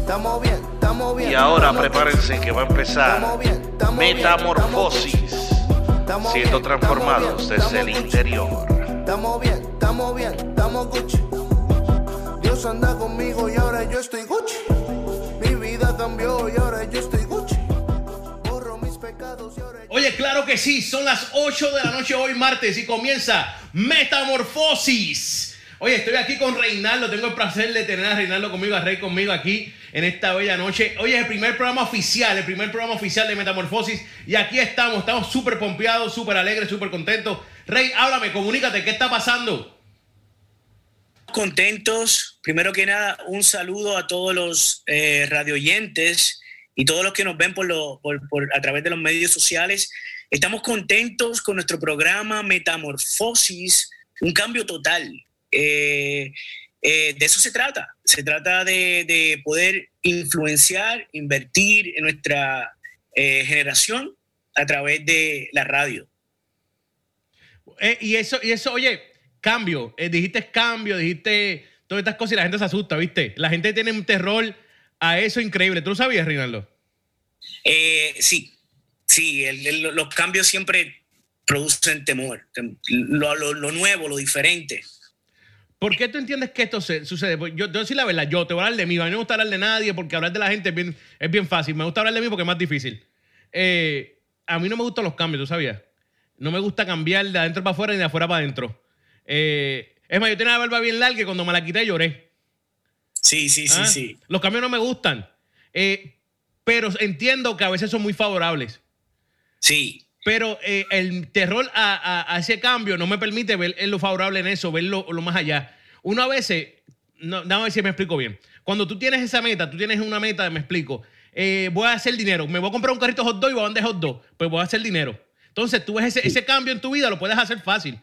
Estamos bien, estamos bien. Y ahora prepárense que va a empezar Metamorfosis, siendo transformados desde el interior. Estamos bien, estamos bien, estamos Gucci. Dios anda conmigo y ahora yo estoy Gucci. Mi vida cambió y ahora yo estoy Gucci. Borro mis pecados y ahora yo- Oye, claro que sí, son las 8 de la noche hoy martes y comienza Metamorfosis. Oye, estoy aquí con Reinaldo, tengo el placer de tener a Reinaldo conmigo, a Rey conmigo aquí en esta bella noche. Hoy es el primer programa oficial, el primer programa oficial de Metamorfosis y aquí estamos, estamos súper pompeados, súper alegres, súper contentos. Rey, háblame, comunícate, ¿qué está pasando? contentos. Primero que nada, un saludo a todos los eh, radioyentes y todos los que nos ven por lo- por- por- a través de los medios sociales. Estamos contentos con nuestro programa Metamorfosis, un cambio total. Eh, eh, de eso se trata. Se trata de, de poder influenciar, invertir en nuestra eh, generación a través de la radio. Y eso, y eso, oye, cambio. Dijiste cambio, dijiste todas estas cosas y la gente se asusta, ¿viste? La gente tiene un terror a eso increíble. ¿Tú lo sabías, Reinaldo? Eh, sí, sí, el- el- los cambios siempre producen temor, tem- lo, lo- lo nuevo, lo diferente. ¿Por qué tú entiendes que esto se- sucede? Pues yo te voy a decir la verdad, yo te voy a hablar de mí. A mí no me gusta hablar de nadie porque hablar de la gente es bien, es bien fácil. Me gusta hablar de mí porque es más difícil. Eh, a mí no me gustan los cambios, ¿tú sabías? No me gusta cambiar de adentro para afuera ni de afuera para adentro. Eh, es más, yo tenía la barba bien larga y cuando me la quité lloré. Sí, sí, sí, ¿Ah? sí. Los cambios no me gustan. Eh, pero entiendo que a veces son muy favorables. Sí, Pero eh, el terror a, a- a ese cambio no me permite ver lo favorable en eso, ver lo, más allá. Uno a veces, no, no a ver si me explico bien. Cuando tú tienes esa meta, tú tienes una meta, me explico. eh, voy a hacer dinero, me voy a comprar un carrito hot dog y voy a vender hot dog, pues voy a hacer dinero. Entonces tú ves ese, ese cambio en tu vida, lo puedes hacer fácil.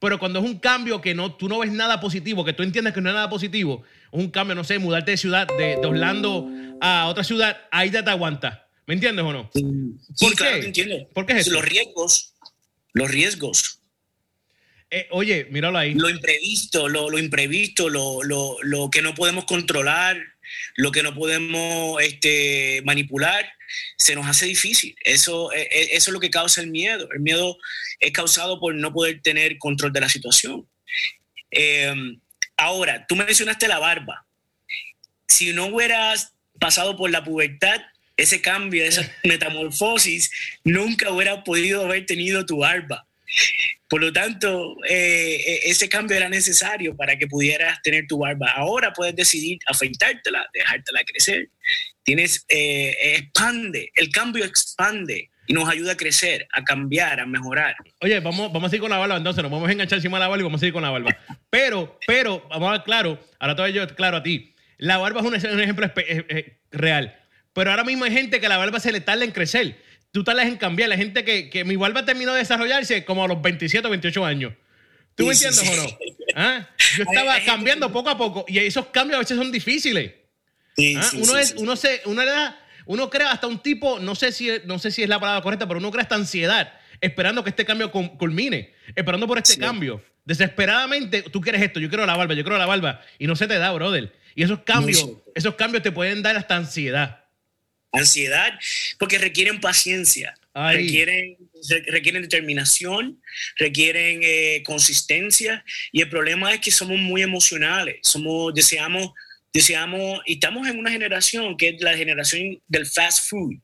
Pero cuando es un cambio que no, tú no ves nada positivo, que tú entiendes que no es nada positivo, un cambio, no sé, mudarte de ciudad, de, de Orlando a otra ciudad, ahí ya te aguanta. ¿Me entiendes o no? sí, ¿Por claro, qué? te entiendo. ¿Por qué es eso? Los riesgos, los riesgos, Eh, oye, míralo ahí. lo imprevisto, lo, lo imprevisto, lo, lo- lo que no podemos controlar, lo que no podemos este, manipular, se nos hace difícil. Eso, eh, eh, eso es lo que causa el miedo. El miedo es causado por no poder tener control de la situación. Eh, ahora, tú mencionaste la barba. Si no hubieras pasado por la pubertad, ese cambio, esa metamorfosis, nunca hubieras podido haber tenido tu barba. Por lo tanto, eh, eh, ese cambio era necesario para que pudieras tener tu barba. Ahora puedes decidir afeitártela, dejártela crecer. Tienes, eh, expande, el cambio expande y nos ayuda a crecer, a cambiar, a mejorar. Oye, vamos, vamos a seguir con la barba, entonces nos vamos a enganchar encima de la barba y vamos a seguir con la barba. Pero, pero, vamos a ver claro, ahora te voy yo claro a ti. La barba es un, ejemplo real. Pero ahora mismo hay gente que la barba se le tarda en crecer. Tú tardas en cambiar. La gente que, que mi barba terminó de desarrollarse como a los 27 o 28 años. ¿Tú me entiendes o no? ¿Ah? Yo estaba cambiando poco a poco y esos cambios a veces son difíciles. ¿Ah? uno, es, uno, se, uno, le da- uno crea hasta un tipo, no sé, si, no sé si es la palabra correcta, pero uno crea esta ansiedad, esperando que este cambio culmine, esperando por este Sí. cambio. Desesperadamente, tú quieres esto, yo quiero la barba, yo quiero la barba, y no se te da, brother. Y esos cambios, esos cambios te pueden dar hasta ansiedad. Ansiedad, porque requieren paciencia, Ay. requieren, re- requieren determinación, requieren eh, consistencia, y el problema es que somos muy emocionales, somos, deseamos, deseamos, y estamos en una generación que es la generación del fast food,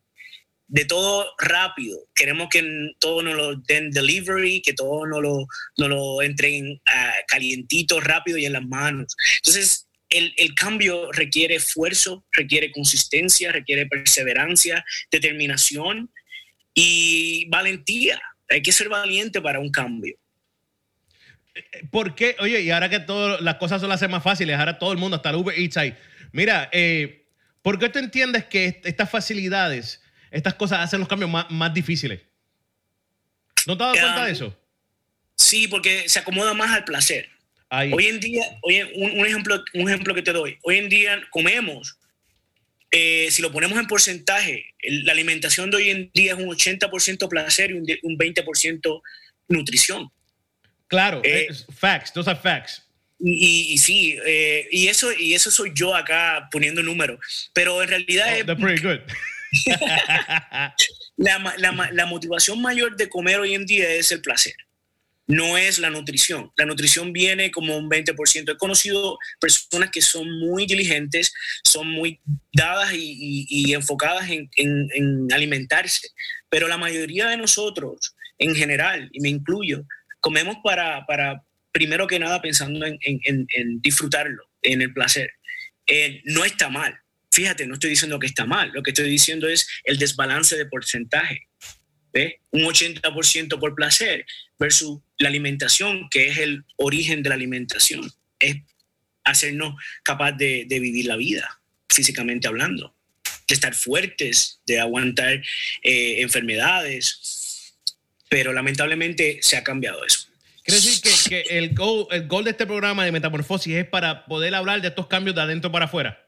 de todo rápido, queremos que todo nos lo den delivery, que todo nos lo, nos lo entren ah, calientito, rápido y en las manos. Entonces, el, el cambio requiere esfuerzo, requiere consistencia, requiere perseverancia, determinación y valentía. Hay que ser valiente para un cambio. ¿Por qué? Oye, y ahora que todo, las cosas se las más fáciles, ahora todo el mundo, hasta el Uber Eats ahí. Mira, eh, ¿por qué tú entiendes que est- estas facilidades, estas cosas hacen los cambios más, más difíciles? ¿No te has dado cuenta de eso? Sí, porque se acomoda más al placer. Ahí. Hoy en día, oye, un, un ejemplo, un ejemplo que te doy. Hoy en día comemos, eh, si lo ponemos en porcentaje, el- la alimentación de hoy en día es un 80% placer y un, de- un 20% nutrición. Claro, Eh, facts, those are facts. Y, y sí, eh, y, eso, y eso soy yo acá poniendo números. Pero en realidad Oh, es- that's pretty good. la, ma- la ma- la motivación mayor de comer hoy en día es el placer. No es la nutrición. La nutrición viene como un 20%. He conocido personas que son muy diligentes, son muy dadas y, enfocadas en, en- en alimentarse. Pero la mayoría de nosotros, en general, y me incluyo, comemos para, para primero que nada pensando en, disfrutarlo, en el placer. Eh, no está mal. Fíjate, no estoy diciendo que está mal. Lo que estoy diciendo es el desbalance de porcentaje. ¿Ve? Un 80% por placer versus la alimentación, que es el origen de la alimentación. Es hacernos capaz de, de vivir la vida, físicamente hablando, de estar fuertes, de aguantar eh, enfermedades. Pero lamentablemente se ha cambiado eso. Quiere decir que, que el, goal, el goal de este programa de Metamorfosis es para poder hablar de estos cambios de adentro para afuera.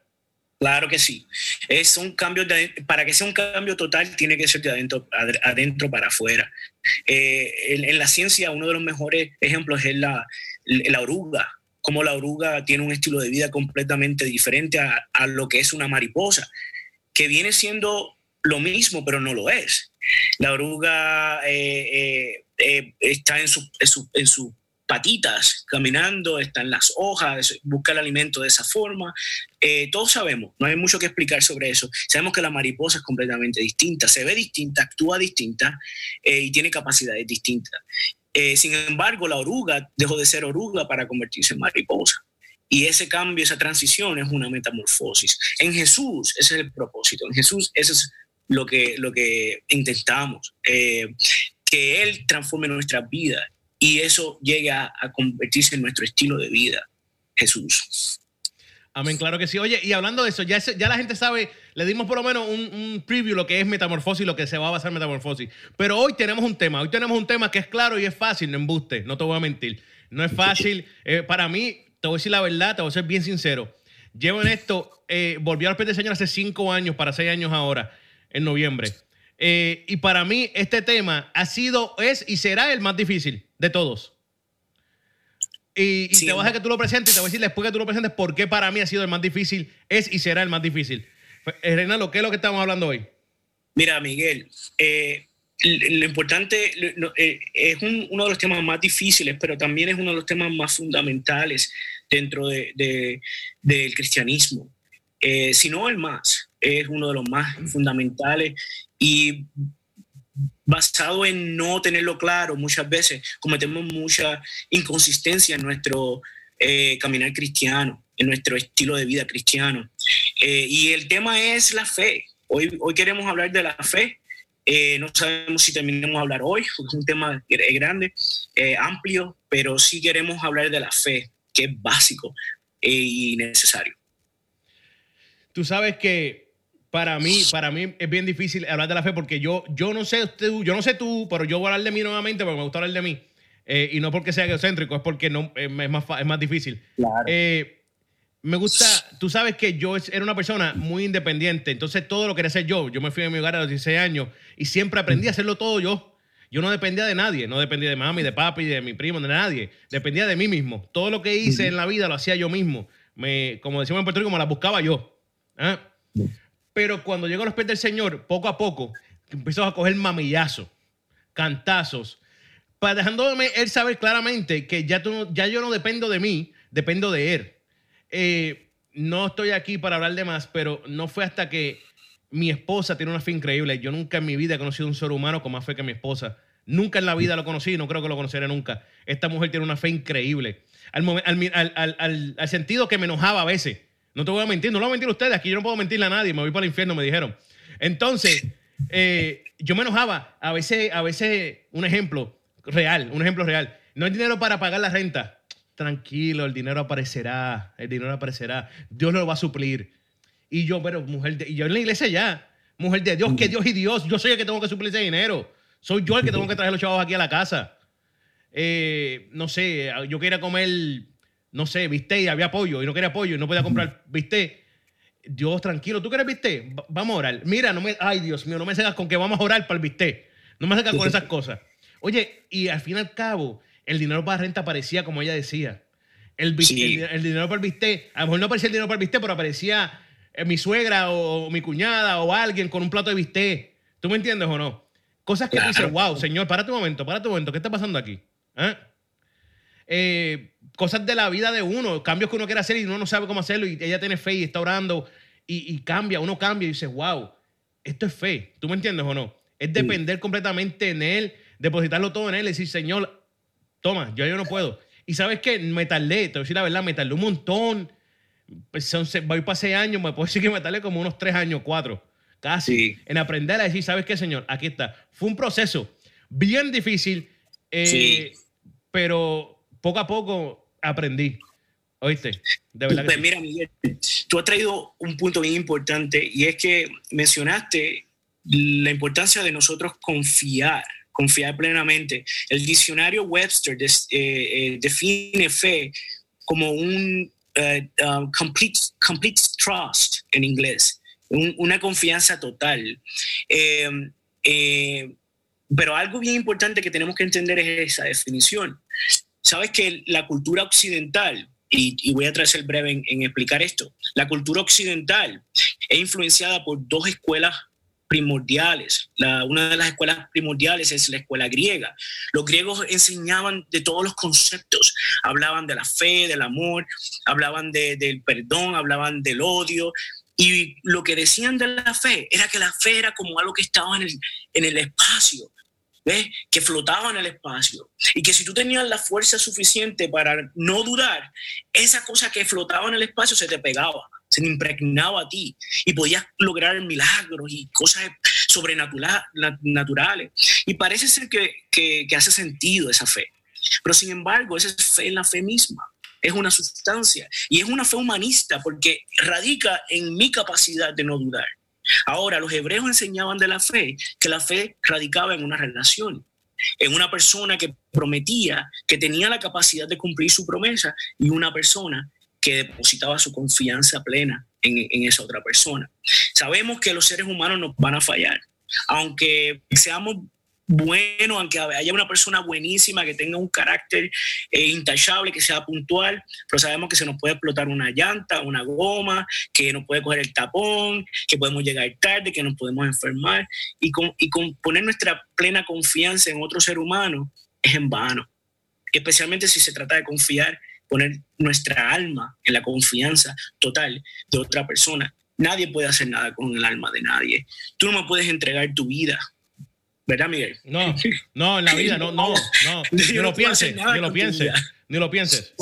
Claro que sí. Es un cambio de, para que sea un cambio total, tiene que ser de adentro, ad- adentro para afuera. Eh, en, la ciencia, uno de los mejores ejemplos es la, la oruga. Como la oruga tiene un estilo de vida completamente diferente a, lo que es una mariposa, que viene siendo lo mismo, pero no lo es. La oruga eh, eh, está en, su- patitas caminando, está en las hojas, busca el alimento de esa forma. Eh, todos sabemos, no hay mucho que explicar sobre eso. Sabemos que la mariposa es completamente distinta, se ve distinta, actúa distinta eh, y tiene capacidades distintas. Eh, sin embargo, la oruga dejó de ser oruga para convertirse en mariposa. Y ese cambio, esa transición es una metamorfosis. En Jesús, ese es el propósito. En Jesús, eso es lo que, lo que intentamos. eh, que Él transforme nuestra vida y eso llegue a, convertirse en nuestro estilo de vida. Jesús. Amén, claro que sí. Oye, y hablando de eso, ya, la gente sabe, le dimos por lo menos un, un preview lo que es metamorfosis, lo que se va a basar en metamorfosis. Pero hoy tenemos un tema, hoy tenemos un tema que es claro y es fácil, no embuste, no te voy a mentir. No es fácil. Eh, para mí, te voy a decir la verdad, te voy a ser bien sincero. Llevo en esto, eh, volví a los del Señor hace cinco años, para seis años ahora, en noviembre. Eh, y para mí, este tema ha sido, es y será el más difícil de todos. Y, y Sí, te voy a dejar que tú lo presentes y te voy a decir después que tú lo presentes por qué para mí ha sido el más difícil, es y será el más difícil. Eh, Reinaldo, ¿qué es lo que estamos hablando hoy? Mira, Miguel, eh, lo importante lo- eh, es un- uno de los temas más difíciles, pero también es uno de los temas más fundamentales dentro de- de- del cristianismo. Eh, si no el más, es uno de los más fundamentales y basado en no tenerlo claro, muchas veces cometemos mucha inconsistencia en nuestro eh, caminar cristiano, en nuestro estilo de vida cristiano. Eh, y el tema es la fe. Hoy, hoy queremos hablar de la fe. Eh, no sabemos si terminemos a hablar hoy, porque es un tema gr- grande, eh, amplio, pero sí queremos hablar de la fe, que es básico eh, y necesario. Tú sabes que para mí, para mí es bien difícil hablar de la fe porque yo, yo no sé tú, yo no sé tú, pero yo voy a hablar de mí nuevamente porque me gusta hablar de mí. Eh, y no porque sea egocéntrico, es porque no, eh, es, más, es más difícil. Eh, me gusta, tú sabes que yo era una persona muy independiente, entonces todo lo quería hacer yo. Yo me fui de mi hogar a los 16 años y siempre aprendí a hacerlo todo yo. Yo no dependía de nadie, no dependía de mami, de papi, de mi primo, de nadie. Dependía de mí mismo. Todo lo que hice en la vida lo hacía yo mismo. Me, como decimos en Puerto Rico, me la buscaba yo. ¿Ah? Pero cuando llego a los pies del Señor, poco a poco, empiezo a coger mamillazos, cantazos, para dejándome él saber claramente que ya, tú ya yo no dependo de mí, dependo de él. Eh, no estoy aquí para hablar de más, pero no fue hasta que mi esposa tiene una fe increíble. Yo nunca en mi vida he conocido un ser humano con más fe que mi esposa. Nunca en la vida lo conocí y no creo que lo conoceré nunca. Esta mujer tiene una fe increíble. Al- al- al- al sentido que me enojaba a veces. No te voy a mentir, no lo voy a mentir a ustedes. Aquí yo no puedo mentirle a nadie. Me voy para el infierno, me dijeron. Entonces, eh, yo me enojaba. A veces, a veces, un ejemplo real, un ejemplo real. No hay dinero para pagar la renta. Tranquilo, el dinero aparecerá. El dinero aparecerá. Dios lo va a suplir. Y yo, pero mujer, de, y yo en la iglesia ya, mujer de Dios, que Dios y Dios, yo soy el que tengo que suplir ese dinero. Soy yo el que tengo que traer los chavos aquí a la casa. Eh, no sé, yo quería comer, no sé, bistec y había pollo y no quería pollo y no podía comprar bistec. Dios, tranquilo, ¿tú quieres bistec? Va- vamos a orar. Mira, no me, ay Dios mío, no me sacas con que vamos a orar para el bistec. No me sacas con esas cosas. Oye, y al fin y al cabo, el dinero para renta parecía como ella decía. El, dinero para el bistec, a lo mejor no aparecía el dinero para el bistec, pero aparecía eh, mi suegra o, mi cuñada o alguien con un plato de bistec. ¿Tú me entiendes o no? Cosas que dices, wow, señor, párate un momento, párate un momento, ¿qué está pasando aquí? ¿Eh? Eh, cosas de la vida de uno, cambios que uno quiere hacer y uno no sabe cómo hacerlo y ella tiene fe y está orando y, cambia, uno cambia y dice, wow, esto es fe. ¿Tú me entiendes o no? Es depender completamente en Él, depositarlo todo en Él y decir, Señor, toma, yo, yo no puedo. Y sabes que me tardé, te voy a decir la verdad, me tardé un montón. Pues voy para seis años, me puedo decir que me tardé como unos tres años, cuatro, casi, en aprender a decir, ¿sabes qué, Señor? Aquí está. Fue un proceso bien difícil, eh, pero poco a poco aprendí. ¿Oíste? De verdad pues mira, Miguel, tú has traído un punto bien importante y es que mencionaste la importancia de nosotros confiar, confiar plenamente. El diccionario Webster eh, eh, define fe como un eh, um, complete, complete trust en inglés, una confianza total. Em, pero algo bien importante que tenemos que entender es esa definición. Sabes que la cultura occidental, y, voy a traer el breve en, explicar esto. La cultura occidental es influenciada por dos escuelas primordiales. una de las escuelas primordiales es la escuela griega. Los griegos enseñaban de todos los conceptos, hablaban de la fe, del amor, hablaban del perdón, hablaban del odio. Y lo que decían de la fe era que la fe era como algo que estaba en el, en el espacio, que flotaba en el espacio. Y que si tú tenías la fuerza suficiente para no dudar, esa cosa que flotaba en el espacio se te pegaba, se te impregnaba a ti y podías lograr milagros y cosas sobrenaturales. Y parece ser que, que, hace sentido esa fe. Pero sin embargo, esa es fe en la fe misma es una sustancia y es una fe humanista porque radica en mi capacidad de no dudar. Ahora, los hebreos enseñaban de la fe que la fe radicaba en una relación, en una persona que prometía, que tenía la capacidad de cumplir su promesa y una persona que depositaba su confianza plena en, esa otra persona. Sabemos que los seres humanos nos van a fallar, aunque seamos bueno, aunque haya una persona buenísima que tenga un carácter eh, intachable, que sea puntual, pero sabemos que se nos puede explotar una llanta, una goma, que nos puede coger el tapón, que podemos llegar tarde, que nos podemos enfermar. Y con, y con poner nuestra plena confianza en otro ser humano es en vano. Especialmente si se trata de confiar, poner nuestra alma en la confianza total de otra persona. Nadie puede hacer nada con el alma de nadie. Tú no me puedes entregar tu vida ¿Verdad, Miguel? No, no, en la vida, no, no, no. Ni lo pienses, ni lo pienses, ni lo pienses.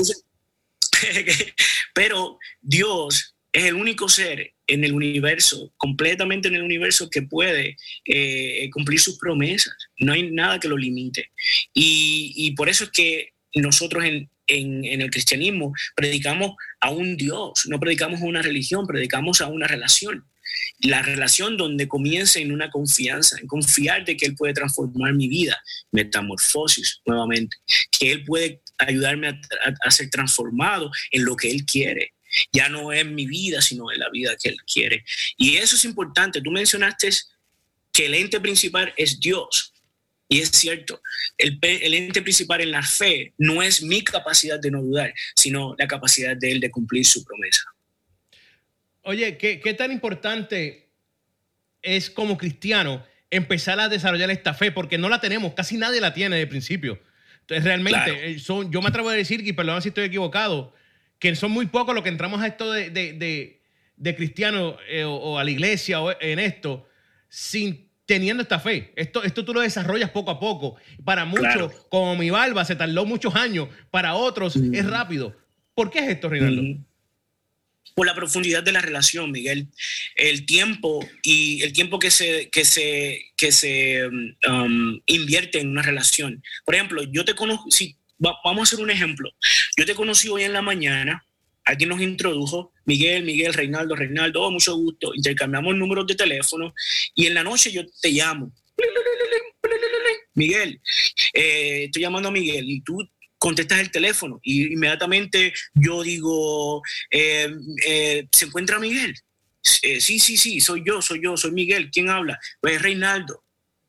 Pero Dios es el único ser en el universo, completamente en el universo, que puede eh, cumplir sus promesas. No hay nada que lo limite. Y, por eso es que nosotros en, en, el cristianismo predicamos a un Dios, no predicamos a una religión, predicamos a una relación la relación donde comienza en una confianza, en confiar de que Él puede transformar mi vida, metamorfosis nuevamente, que Él puede ayudarme a, ser transformado en lo que Él quiere. Ya no es mi vida, sino en la vida que Él quiere. Y eso es importante. Tú mencionaste que el ente principal es Dios. Y es cierto, el, el, ente principal en la fe no es mi capacidad de no dudar, sino la capacidad de Él de cumplir su promesa. Oye, ¿qué, tan importante es como cristiano empezar a desarrollar esta fe? Porque no la tenemos, casi nadie la tiene de principio. Entonces, realmente, eh, son, yo me atrevo a decir, y perdón si estoy equivocado, que son muy pocos los que entramos a esto de, de, de, cristiano eh, o, a la iglesia o en esto sin teniendo esta fe. Esto, esto tú lo desarrollas poco a poco. Para muchos, como mi barba, se tardó muchos años. Para otros, es rápido. ¿Por qué es esto, Rinaldo? Por la profundidad de la relación, Miguel. El tiempo y el tiempo que se, que se, que se um, invierte en una relación. Por ejemplo, yo te conozco, si, vamos a hacer un ejemplo. Yo te conocí hoy en la mañana, alguien nos introdujo, Miguel, Miguel, Reinaldo, Reinaldo, oh, mucho gusto, intercambiamos números de teléfono y en la noche yo te llamo. Miguel, eh, estoy llamando a Miguel y tú contestas el teléfono y inmediatamente yo digo, eh, eh, ¿se encuentra Miguel? Eh, sí, sí, sí, soy yo, soy yo, soy Miguel. ¿Quién habla? Pues Reinaldo.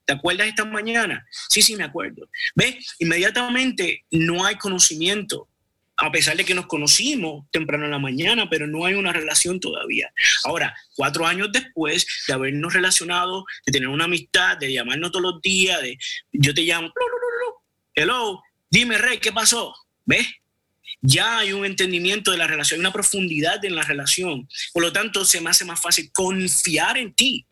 ¿Te acuerdas esta mañana? Sí, sí, me acuerdo. ¿Ves? Inmediatamente no hay conocimiento a pesar de que nos conocimos temprano en la mañana, pero no hay una relación todavía. Ahora, cuatro años después de habernos relacionado, de tener una amistad, de llamarnos todos los días, de yo te llamo, hello, dime Rey, ¿qué pasó? ¿Ves? Ya hay un entendimiento de la relación, hay una profundidad en la relación. Por lo tanto, se me hace más fácil confiar en ti.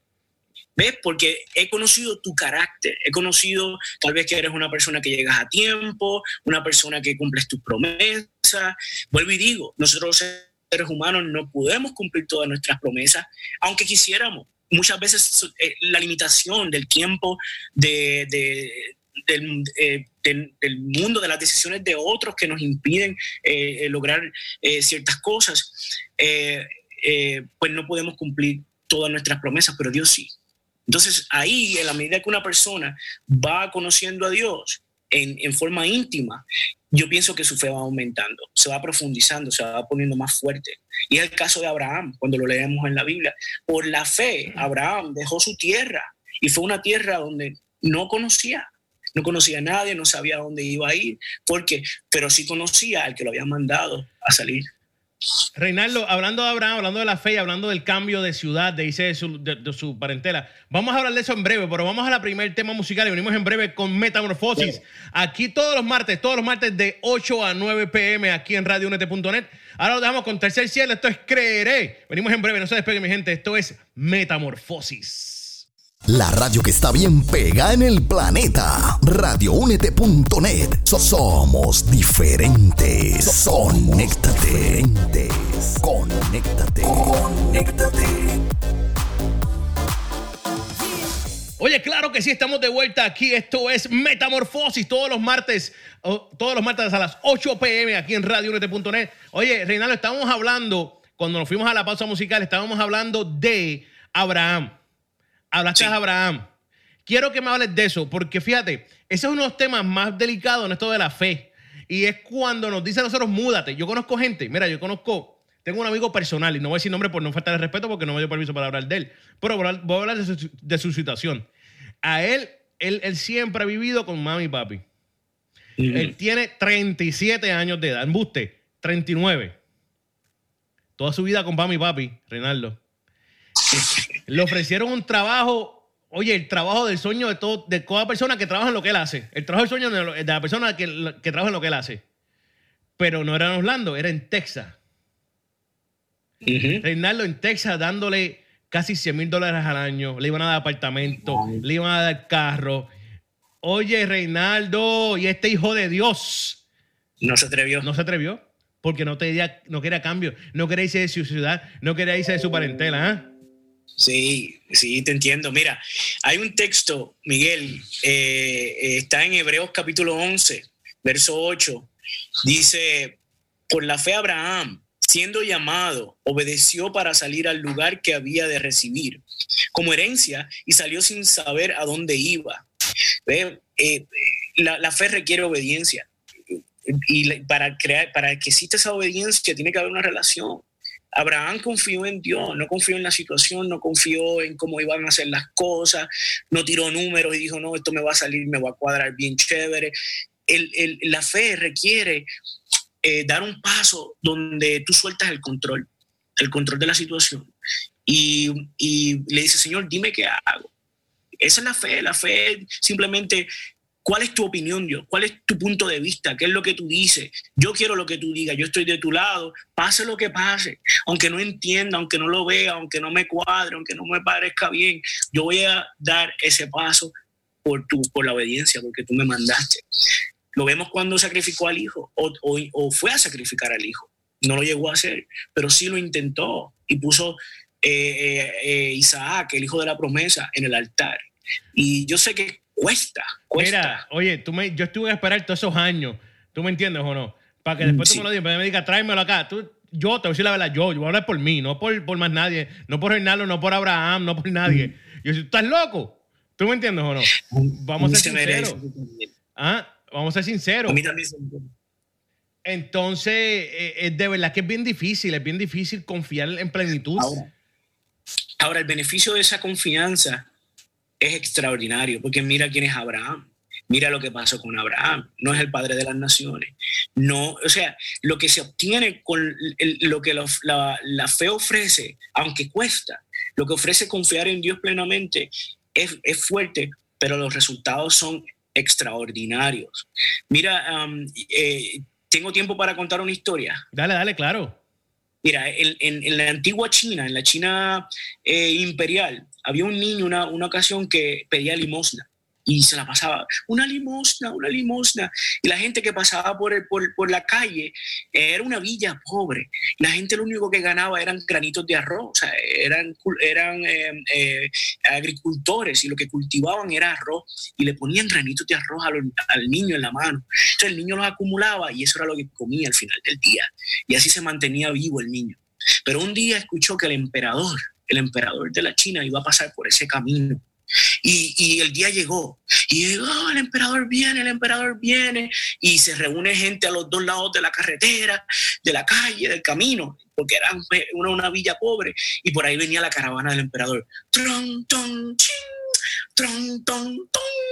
¿Ves? Porque he conocido tu carácter, he conocido tal vez que eres una persona que llegas a tiempo, una persona que cumples tus promesas. Vuelvo y digo, nosotros seres humanos no podemos cumplir todas nuestras promesas, aunque quisiéramos. Muchas veces eh, la limitación del tiempo, de, eh, del, mundo, de las decisiones de otros que nos impiden eh, lograr ciertas cosas, pues no podemos cumplir todas nuestras promesas, pero Dios sí. Entonces ahí, en la medida que una persona va conociendo a Dios en, forma íntima, yo pienso que su fe va aumentando, se va profundizando, se va poniendo más fuerte. Y es el caso de Abraham, cuando lo leemos en la Biblia. Por la fe, Abraham dejó su tierra y fue una tierra donde no conocía, no conocía a nadie, no sabía dónde iba a ir, porque, pero sí conocía al que lo había mandado a salir. Reinaldo, hablando de Abraham, hablando de la fe, hablando del cambio de ciudad, de, de, su, de, su parentela, vamos a hablar de eso en breve, pero vamos a la primer tema musical y venimos en breve con Metamorfosis. Aquí todos los martes, todos los martes de 8 a 9 pm aquí en radiounete.net. Ahora lo dejamos con Tercer Cielo, esto es Creeré. Venimos en breve, no se despegue mi gente, esto es Metamorfosis. La radio que está bien pega en el planeta. Radioúnete.net. somos diferentes. Conéctate. Conéctate. Conéctate. Oye, claro que sí, estamos de vuelta aquí. Esto es Metamorfosis todos los martes, todos los martes a las 8 pm aquí en radioúnete.net. Oye, Reinaldo, estábamos hablando, cuando nos fuimos a la pausa musical, estábamos hablando de Abraham hablaste de Abraham. Quiero que me hables de eso, porque fíjate, ese es uno de los temas más delicados en esto de la fe. Y es cuando nos dicen a nosotros, múdate. Yo conozco gente, mira, yo conozco, tengo un amigo personal, y no voy a decir nombre por no faltar el respeto porque no me dio permiso para hablar de él, pero voy a hablar de su, situación. A él, él, siempre ha vivido con mami y papi. Él tiene 37 años de edad, embuste, 39. Toda su vida con mami y papi, Reinaldo. Le ofrecieron un trabajo, oye, el trabajo del sueño de, todo, de toda persona que trabaja en lo que él hace. El trabajo del sueño de, la persona que, trabaja en lo que él hace. Pero no era en Orlando, era en Texas. Reinaldo en Texas dándole casi 100 mil dólares al año. Le iban a dar apartamento, le iban a dar carro. Oye, Reinaldo, y este hijo de Dios. No se atrevió. No se atrevió. Porque no, te, no quería cambio. No quería irse de su ciudad. No quería irse de su parentela. ¿eh? Sí, sí, te entiendo. Mira, hay un texto, Miguel, eh, eh, está en Hebreos capítulo 11, verso 8. Dice, por la fe Abraham, siendo llamado, obedeció para salir al lugar que había de recibir como herencia y salió sin saber a dónde iba. Eh, la, fe requiere obediencia. Y para, crear, para que exista esa obediencia tiene que haber una relación. Abraham confió en Dios, no confió en la situación, no confió en cómo iban a hacer las cosas, no tiró números y dijo, no, esto me va a salir, me va a cuadrar bien chévere. la fe requiere eh, dar un paso donde tú sueltas el control, el control de la situación. Y, y le dice, Señor, dime qué hago. Esa es la fe. La fe simplemente ¿Cuál es tu opinión, Dios? ¿Cuál es tu punto de vista? ¿Qué es lo que tú dices? Yo quiero lo que tú digas, yo estoy de tu lado, pase lo que pase, aunque no entienda, aunque no lo vea, aunque no me cuadre, aunque no me parezca bien, yo voy a dar ese paso por, tu, por la obediencia, porque tú me mandaste. Lo vemos cuando sacrificó al hijo o, o, fue a sacrificar al hijo. No lo llegó a hacer, pero sí lo intentó y puso eh, eh, eh, Isaac, el hijo de la promesa, en el altar. Y yo sé que cuesta, cuesta. Mira, oye, tú me, yo estuve a esperar todos esos años, ¿tú me entiendes o no? Para que después tú me lo digas, me digas, tráemelo acá. Tú, yo te voy a decir la verdad, yo, yo voy a hablar por mí, no por, por más nadie, no por Reinaldo, no por Abraham, no por nadie. Mm. Yo ¿estás loco? ¿Tú me entiendes o no? Vamos a ser sinceros. ¿Ah? Vamos a ser sinceros. A mí también Entonces, eh, es de verdad que es bien difícil, es bien difícil confiar en plenitud. ahora el beneficio de esa confianza es extraordinario, porque mira quién es Abraham. Mira lo que pasó con Abraham, no es el padre de las naciones. No, o sea, lo que se obtiene con lo que la, la, fe ofrece, aunque cuesta, lo que ofrece confiar en Dios plenamente es, es fuerte, pero los resultados son extraordinarios. Mira, um, eh, tengo tiempo para contar una historia. Dale, dale, claro. Mira, en, la antigua China, en la China eh, imperial, había un niño una, una ocasión que pedía limosna y se la pasaba, una limosna, una limosna. Y la gente que pasaba por, el, por, por, la calle era una villa pobre. La gente lo único que ganaba eran granitos de arroz, o sea, eran, eran eh, eh, agricultores y lo que cultivaban era arroz y le ponían granitos de arroz al, al niño en la mano. Entonces el niño los acumulaba y eso era lo que comía al final del día. Y así se mantenía vivo el niño. Pero un día escuchó que el emperador, el emperador de la China iba a pasar por ese camino y, el día llegó. Y llegó, oh, el emperador viene, el emperador viene. Y se reúne gente a los dos lados de la carretera, de la calle, del camino, porque era una, una villa pobre. Y por ahí venía la caravana del emperador. Tron, ton, tron, ton, ton.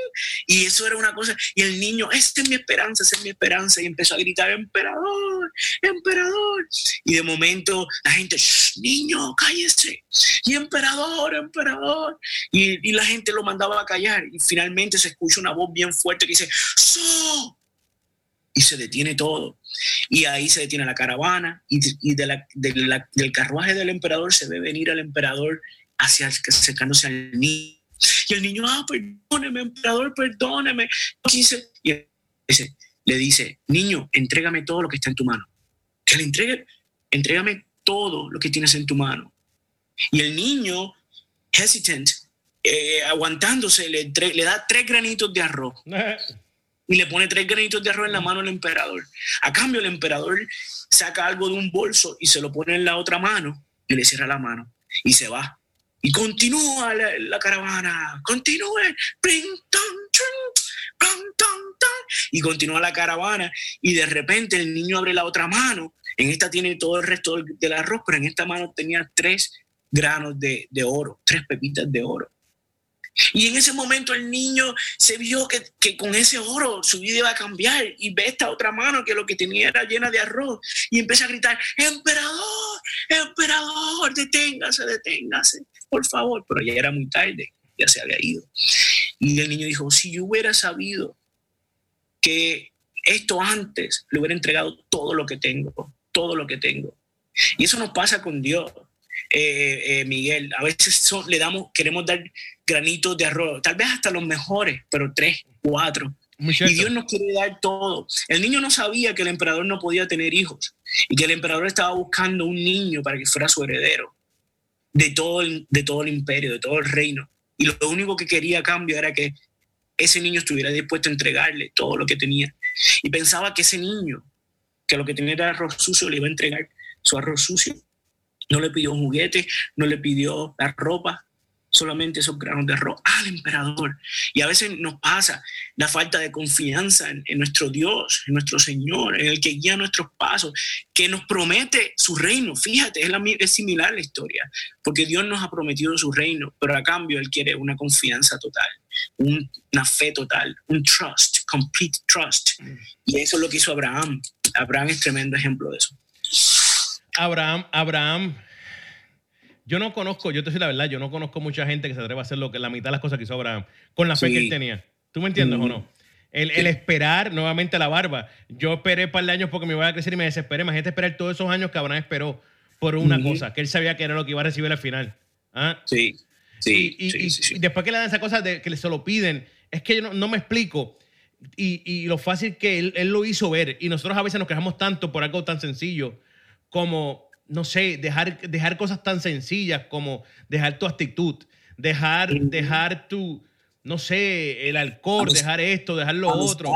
Y eso era una cosa. Y el niño, esta es mi esperanza, esta es mi esperanza. Y empezó a gritar, emperador, emperador. Y de momento la gente, niño, cállese. Y emperador, emperador. Y, la gente lo mandaba a callar. Y finalmente se escucha una voz bien fuerte que dice, ¡So! Y se detiene todo. Y ahí se detiene la caravana. Y, del carruaje del emperador se ve venir al emperador hacia acercándose al niño y el niño, ah, perdóneme, emperador, perdóneme. Y dice, le dice, niño, entrégame todo lo que está en tu mano. Que le entregue, entrégame todo lo que tienes en tu mano. Y el niño, hesitant, eh, aguantándose, le, le da tres granitos de arroz. y le pone tres granitos de arroz en la mano al emperador. A cambio, el emperador saca algo de un bolso y se lo pone en la otra mano y le cierra la mano y se va. Y continúa la, caravana, continúe, y continúa la caravana. Y de repente el niño abre la otra mano, en esta tiene todo el resto del, arroz, pero en esta mano tenía tres granos de, de oro, tres pepitas de oro. Y en ese momento el niño se vio que, que, con ese oro su vida iba a cambiar. Y ve esta otra mano que lo que tenía era llena de arroz. Y empieza a gritar, emperador, emperador, deténgase, deténgase, por favor. Pero ya era muy tarde, ya se había ido. Y el niño dijo, si yo hubiera sabido que esto antes, le hubiera entregado todo lo que tengo, todo lo que tengo. Y eso nos pasa con Dios. Eh, eh, Miguel. A veces le damos, queremos dar granitos de arroz, tal vez hasta los mejores, pero tres, cuatro. y Dios nos quiere dar todo. El niño no sabía que el emperador no podía tener hijos y que el emperador estaba buscando un niño para que fuera su heredero de todo el, de todo el imperio, de todo el reino. Y lo único que quería a cambio era que ese niño estuviera dispuesto a entregarle todo lo que tenía. Y pensaba que ese niño, que lo que tenía era arroz sucio, le iba a entregar su arroz sucio. No le pidió un juguete, no le pidió la ropa, solamente esos granos de arroz al emperador. Y a veces nos pasa la falta de confianza en, nuestro Dios, en nuestro Señor, en el que guía nuestros pasos, que nos promete su reino. Fíjate, es, la, es similar la historia, porque Dios nos ha prometido su reino, pero a cambio Él quiere una confianza total, una fe total, un trust, complete trust. Y eso es lo que hizo Abraham. Abraham es tremendo ejemplo de eso. Abraham, Abraham, yo no conozco, yo te soy la verdad, yo no conozco mucha gente que se atreva a hacer lo que la mitad de las cosas que hizo Abraham con la fe que él tenía. ¿Tú me entiendes o no? El, esperar nuevamente la barba. Yo esperé un par de años porque me iba a crecer y me desesperé. Imagínate esperar todos esos años que Abraham esperó por una cosa, que él sabía que era lo que iba a recibir al final. ¿Ah? Sí, sí y, después que le dan esa cosa de que se lo piden, es que yo no, me explico. Y, lo fácil que él, él, lo hizo ver. Y nosotros a veces nos quejamos tanto por algo tan sencillo como, no sé, dejar, dejar cosas tan sencillas como dejar tu actitud, dejar, dejar tu, no sé, el alcohol, dejar esto, dejar lo otro.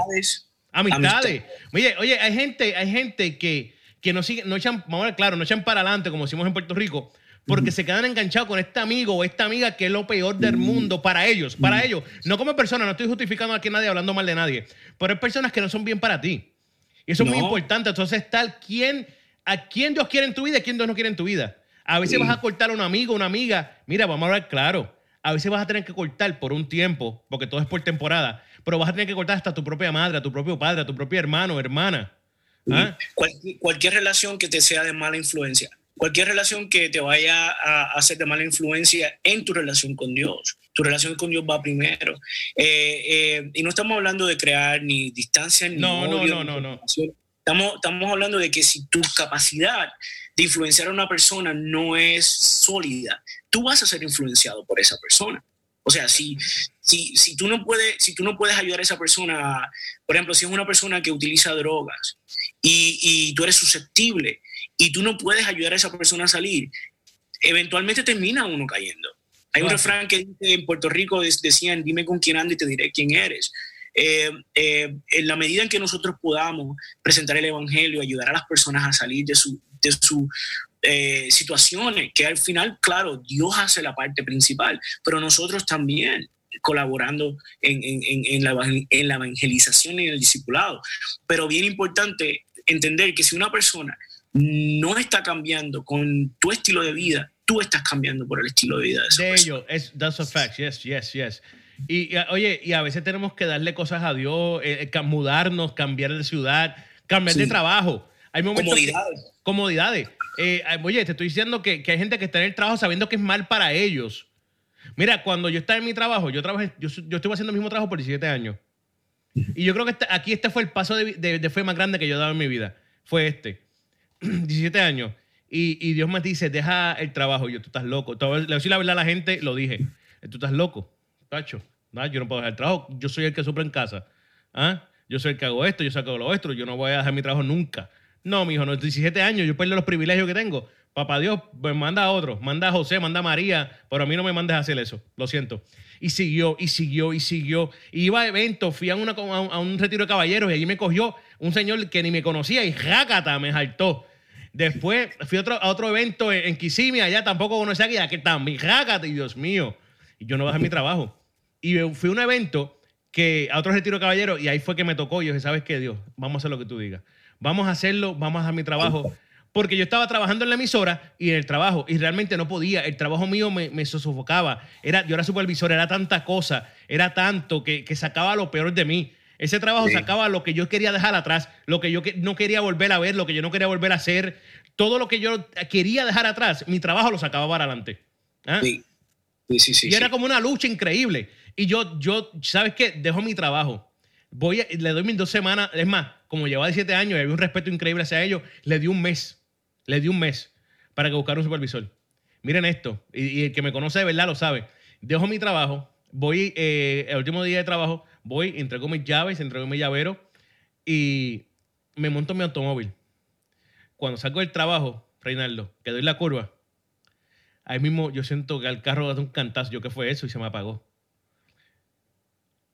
Amistades. Oye, oye, hay gente, hay gente que, que no sigue, no echan, vamos a ver, claro, no echan para adelante, como decimos en Puerto Rico, porque se quedan enganchados con este amigo o esta amiga que es lo peor del mundo para ellos, para ellos. No como personas, no estoy justificando aquí a nadie hablando mal de nadie, pero hay personas que no son bien para ti. Y eso es muy importante. Entonces, tal quien a quién Dios quiere en tu vida y a quién Dios no quiere en tu vida. A veces vas a cortar a un amigo, una amiga. Mira, vamos a hablar claro. a veces vas a tener que cortar por un tiempo, porque todo es por temporada, pero vas a tener que cortar hasta a tu propia madre, a tu propio padre, a tu propio hermano hermana. ¿Ah? Cualquier, cualquier relación que te sea de mala influencia, cualquier relación que te vaya a hacer de mala influencia en tu relación con Dios. Tu relación con Dios va primero. Eh, eh, y no estamos hablando de crear ni distancia ni No, no, odio, no, no, no. Estamos, estamos hablando de que si tu capacidad de influenciar a una persona no es sólida, tú vas a ser influenciado por esa persona. O sea, si, si, si, tú no puedes, si tú no puedes ayudar a esa persona, por ejemplo, si es una persona que utiliza drogas y, y tú eres susceptible y tú no puedes ayudar a esa persona a salir, eventualmente termina uno cayendo. Hay un refrán que dice en Puerto Rico, decían, dime con quién ando y te diré quién eres. Eh, eh, en la medida en que nosotros podamos presentar el Evangelio, ayudar a las personas a salir de su, de su eh, situaciones, que al final, claro, Dios hace la parte principal, pero nosotros también colaborando en, en- en- la, en la evangelización y en el discipulado. Pero bien importante entender que si una persona no está cambiando con tu estilo de vida, tú estás cambiando por el estilo de vida de esa De persona. ello, es, that's a fact, yes, yes, yes. Y, y, oye, y a veces tenemos que darle cosas a Dios, eh, eh, mudarnos, cambiar de ciudad, cambiar de Sí. trabajo. Hay momentos que- Comodidades. comodidades. Eh, oye, te estoy diciendo que, que hay gente que está en el trabajo sabiendo que es mal para ellos. Mira, cuando yo estaba en mi trabajo, yo trabajé, yo, yo estuve haciendo el mismo trabajo por 17 años. Y yo creo que este- aquí este fue el paso de, de- de fe más grande que yo he dado en mi vida. Fue este. 17 años. Y, y Dios me dice, deja el trabajo. Y yo, tú estás loco. Le voy a decir la verdad a la gente, lo dije. Tú estás loco. Tacho. Yo no puedo dejar el trabajo. Yo soy el que sufre en casa. ¿Ah? Yo soy el que hago esto, yo saco lo otro. Yo no voy a dejar mi trabajo nunca. No, mi hijo, no, 17 años, yo pierdo los privilegios que tengo. Papá Dios, pues manda a otro, manda a José, manda a María, pero a mí no me mandes a hacer eso, lo siento. Y siguió, y siguió, y siguió. Iba a eventos, fui a, un, retiro de caballeros y allí me cogió un señor que ni me conocía y jácata, me saltó. Después fui a otro, a otro evento en, en allá tampoco conocía a que también jácata, y Dios mío. Y yo no bajé mi trabajo. Y fui a un evento que a otro retiro de caballeros y ahí fue que me tocó. Y yo dije, ¿sabes qué, Dios? Vamos a hacer lo que tú digas. Vamos a hacerlo, vamos a hacer mi trabajo. Porque yo estaba trabajando en la emisora y en el trabajo y realmente no podía. El trabajo mío me, me sofocaba. Era, yo era supervisor, era tanta cosa, era tanto que, que sacaba lo peor de mí. Ese trabajo Sí. sacaba lo que yo quería dejar atrás, lo que yo que- no quería volver a ver, lo que yo no quería volver a hacer. Todo lo que yo quería dejar atrás, mi trabajo lo sacaba para adelante. ¿Ah? Sí, sí, sí. sí, y era como una lucha increíble. Y yo, yo, ¿sabes qué? Dejo mi trabajo. Voy a- le doy mis dos semanas. Es más, como llevaba 17 años y había un respeto increíble hacia ellos, le di un mes. Le di un mes para que buscara un supervisor. Miren esto. Y, y el que me conoce de verdad lo sabe. Dejo mi trabajo. Voy, eh, el último día de trabajo, voy, entrego mis llaves, entrego mi llavero y me monto en mi automóvil. Cuando salgo del trabajo, Reinaldo, que doy la curva, ahí mismo yo siento que al carro da un cantazo. Yo, ¿qué fue eso? Y se me apagó.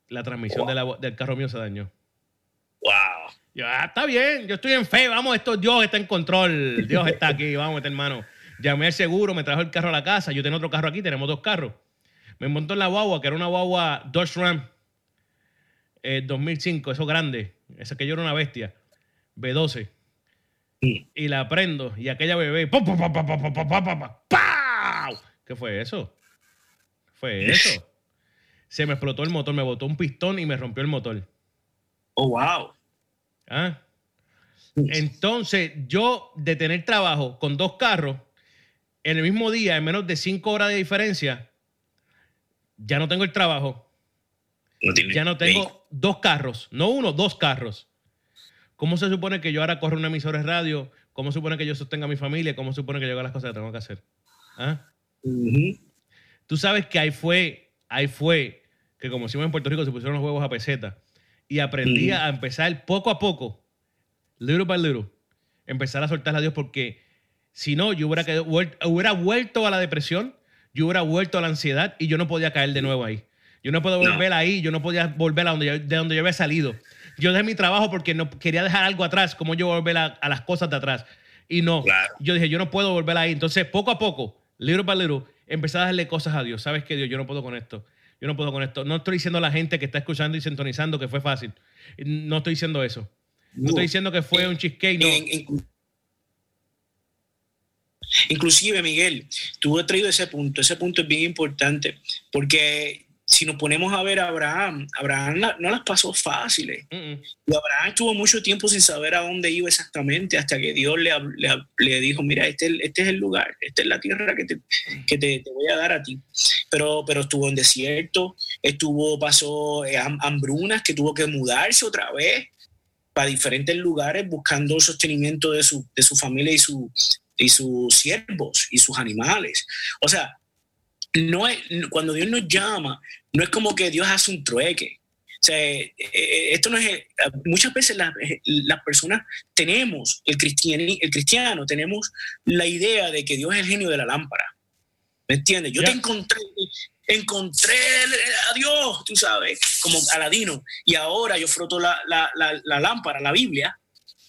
La transmisión de la- del carro mío se dañó. Wow. Yo, ah, está bien, yo estoy en fe, vamos, esto Dios está en control, Dios está aquí, vamos, este hermano. Llamé al seguro, me trajo el carro a la casa, yo tengo otro carro aquí, tenemos dos carros. Me montó en la guagua, que era una guagua Dodge Ram eh, 2005, eso grande, esa que yo era una bestia, B12. Mm. Y la prendo, y aquella bebé, ¡pum, pum, pum, ¿Qué fue eso? Fue eso. Se me explotó el motor, me botó un pistón y me rompió el motor. Oh, wow. ¿Ah? Entonces, yo de tener trabajo con dos carros en el mismo día, en menos de cinco horas de diferencia, ya no tengo el trabajo, No tiene ya no tengo dos carros, no uno, dos carros. ¿Cómo se supone que yo ahora corro una emisora de radio? ¿Cómo se supone que yo sostenga a mi familia? ¿Cómo se supone que yo haga las cosas que tengo que hacer? ¿Ah? Tú sabes que ahí fue, ahí fue, que como decimos en Puerto Rico, se pusieron los huevos a peseta. Y aprendí Ujú. a empezar poco a poco, little by little, empezar a soltar a Dios porque si no, yo hubiera, quedado- hubiera vuelto a la depresión, yo hubiera vuelto a la ansiedad y yo no podía caer de nuevo ahí. Yo no puedo No. volver ahí, yo no podía volver a donde yo, de donde yo había salido. Yo dejé mi trabajo porque no quería dejar algo atrás, como yo volver a, a las cosas de atrás. Y no, Claro. yo dije, yo no puedo volver ahí. Entonces, poco a poco, little by little, empecé a darle cosas a Dios. ¿Sabes qué, Dios? Yo no puedo con esto. Yo no puedo con esto. No estoy diciendo a la gente que está escuchando y sintonizando que fue fácil. No estoy diciendo eso. No, No. estoy diciendo que fue un cheesecake, no. En- en- Inclusive, Miguel, tú has traído ese punto. Ese punto es bien importante porque si nos ponemos a ver a Abraham, Abraham no las pasó fáciles. Mm, mm. Y Abraham estuvo mucho tiempo sin saber a dónde iba exactamente hasta que Dios le, le le dijo, mira, este, es el- este es el lugar, esta es la tierra que te, que te, te voy a dar a ti. Pero, pero estuvo en desierto, estuvo, pasó eh, ham- hambrunas, que tuvo que mudarse otra vez para diferentes lugares buscando sostenimiento de su, de su familia y, su, y sus siervos y sus animales. O sea, no es, cuando Dios nos llama, no es como que Dios hace un trueque. O sea, eh, eh, esto no es. Muchas veces las, eh, las personas tenemos, el, cristiani- el cristiano, tenemos la idea de que Dios es el genio de la lámpara. ¿Me entiendes? Yo te encontré, encontré a Dios, tú sabes, como Aladino, y ahora yo froto la, la- la- la lámpara, la Biblia,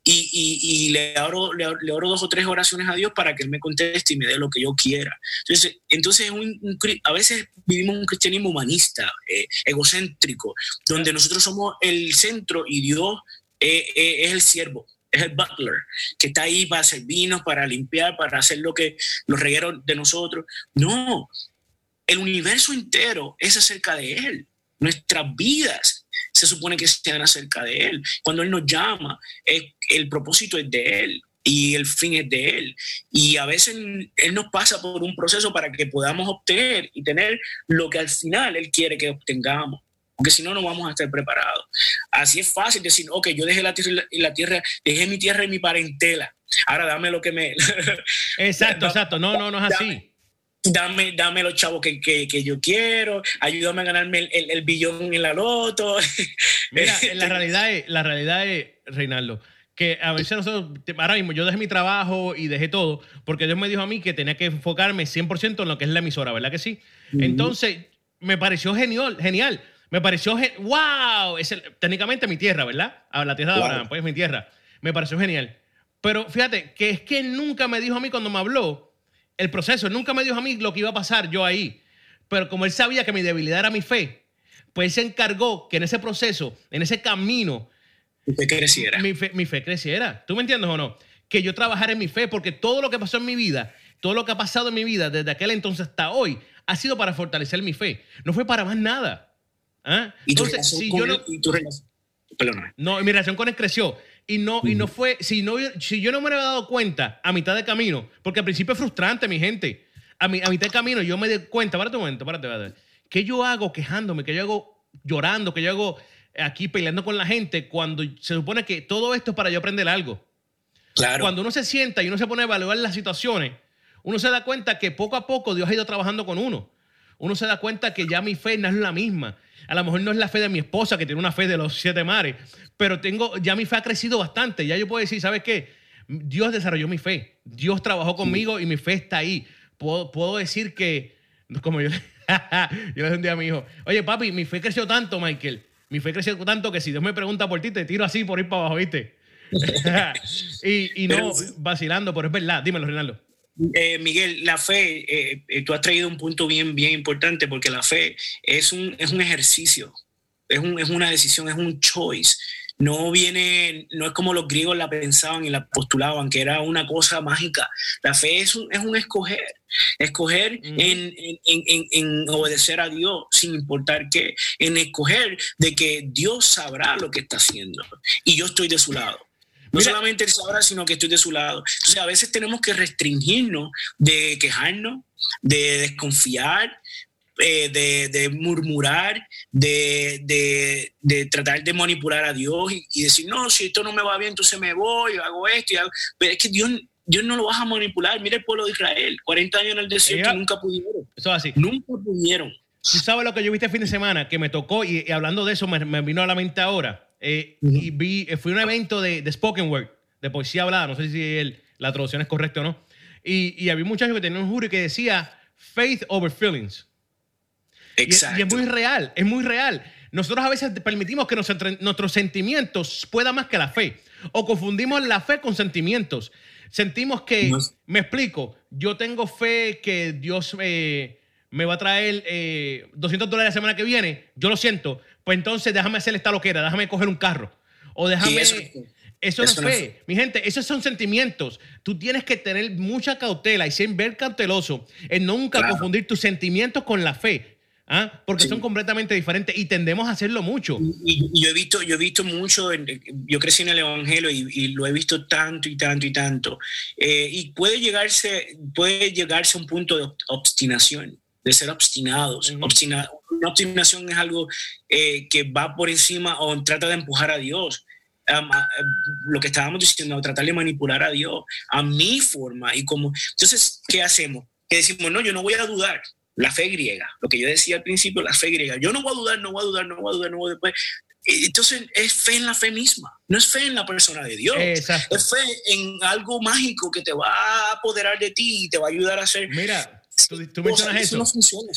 y, y- y le, oro, le, le oro dos o tres oraciones a Dios para que Él me conteste y me dé lo que yo quiera. Entonces, entonces un- un a veces vivimos un cristianismo humanista, eh, egocéntrico, donde nosotros somos el centro y Dios eh, eh, es el siervo. Es el butler que está ahí para servirnos, para limpiar, para hacer lo que los regueros de nosotros. No, el universo entero es acerca de Él. Nuestras vidas se supone que sean acerca de Él. Cuando Él nos llama, el propósito es de Él y el fin es de Él. Y a veces Él nos pasa por un proceso para que podamos obtener y tener lo que al final Él quiere que obtengamos. Porque si no, no vamos a estar preparados. Así es fácil decir, ok, yo dejé la tierra, la tierra dejé mi tierra y mi parentela. Ahora dame lo que me... Exacto, exacto. No, no, no es así. Dame, dame los chavos que, que, que yo quiero, ayúdame a ganarme el, el- el billón en la loto. Mira, la realidad es, la realidad es, Reinaldo, que a veces nosotros, ahora mismo yo dejé mi trabajo y dejé todo, porque Dios me dijo a mí que tenía que enfocarme 100% en lo que es la emisora, ¿verdad que sí? Entonces, me pareció genial, genial. Me pareció, gen- wow, es el- técnicamente mi tierra, ¿verdad? Ah, la tierra de Wow. Abraham, pues mi tierra. Me pareció genial. Pero fíjate, que es que nunca me dijo a mí cuando me habló el proceso, nunca me dijo a mí lo que iba a pasar yo ahí. Pero como él sabía que mi debilidad era mi fe, pues él se encargó que en ese proceso, en ese camino, Usted creciera. mi fe, mi fe creciera. ¿Tú me entiendes o no? Que yo trabajara en mi fe, porque todo lo que pasó en mi vida, todo lo que ha pasado en mi vida desde aquel entonces hasta hoy, ha sido para fortalecer mi fe. No fue para más nada. ¿Ah? y tu Entonces, si yo no, él- y tu relación- Perdóname. no, mi relación con él creció. Y no, y no fue, si, no, si yo no me hubiera dado cuenta a mitad de camino, porque al principio es frustrante, mi gente. A, mi- a mitad de camino yo me di cuenta, párate un momento, párate, párate. ¿Qué yo hago quejándome? ¿Qué yo hago llorando? ¿Qué yo hago aquí peleando con la gente cuando se supone que todo esto es para yo aprender algo? Claro. Cuando uno se sienta y uno se pone a evaluar las situaciones, uno se da cuenta que poco a poco Dios ha ido trabajando con uno. Uno se da cuenta que ya mi fe no es la misma. A lo mejor no es la fe de mi esposa, que tiene una fe de los siete mares, pero tengo, ya mi fe ha crecido bastante. Ya yo puedo decir, ¿sabes qué? Dios desarrolló mi fe. Dios trabajó conmigo y mi fe está ahí. Puedo, puedo decir que, como yo, yo le dije un día a mi hijo, oye papi, mi fe creció tanto, Michael. Mi fe creció tanto que si Dios me pregunta por ti, te tiro así por ir para abajo, ¿viste? y, y no vacilando, pero es verdad. Dímelo, Rinaldo. Eh, Miguel, la fe, eh, eh, tú has traído un punto bien, bien importante porque la fe es un, es un ejercicio, es, un- es una decisión, es un choice. No viene, no es como los griegos la pensaban y la postulaban, que era una cosa mágica. La fe es un, es un escoger, escoger en- en- en- en obedecer a Dios sin importar qué, en escoger de que Dios sabrá lo que está haciendo y yo estoy de su lado. No Mira- solamente él sabrá, sino que estoy de su lado. Entonces, a veces tenemos que restringirnos de quejarnos, de desconfiar, eh, de, de murmurar, de, de- de tratar de manipular a Dios y, y decir, no, si esto no me va bien, entonces me voy, hago esto. Y hago... Pero es que Dios, Dios no lo vas a manipular. Mira el pueblo de Israel, 40 años en el desierto y nunca pudieron. Eso es así. Nunca pudieron. Tú sabes lo que yo vi este fin de semana, que me tocó, y, y hablando de eso, me, me vino a la mente ahora. Eh, Y vi, eh, fui a un evento de, de spoken word, de poesía hablada, no sé si el- la traducción es correcta o no. Y, y había un muchacho que tenía un jury que decía faith over feelings. Y, es- Exacto. y es muy real, es muy real. Nosotros a veces permitimos que nos entre- nuestros sentimientos puedan más que la fe. O confundimos la fe con sentimientos. Sentimos que, No es- me explico, yo tengo fe que Dios eh, me va a traer eh, 200 dólares la semana que viene, yo lo siento, pues entonces déjame hacer esta loquera, déjame coger un carro. O déjame... Eso- Eso, no es fe. Mi gente, esos son sentimientos. Tú tienes que tener mucha cautela y ser ver cauteloso en nunca confundir tus sentimientos con la fe. ¿ah? Porque son completamente diferentes y tendemos a hacerlo mucho. Y, yo he visto, yo he visto mucho, yo crecí en el Evangelio y, lo he visto tanto y tanto y tanto. Eh, y puede llegarse, puede llegarse a un punto de obstinación, de ser obstinados. una obstinación es algo eh, que va por encima o trata de empujar a Dios lo que estábamos diciendo, tratar de manipular a Dios a mi forma y como... Entonces, ¿qué hacemos? Que decimos, no, yo no voy a dudar. La fe griega, lo que yo decía al principio, la fe griega. Yo no voy a dudar, no voy a dudar, no voy a dudar, no voy a después. Entonces es fe en la fe misma, no es fe en la persona de Dios, es fe en algo mágico que te va a apoderar de ti y te va a ayudar a hacer. Mira, Tú, mencionas eso.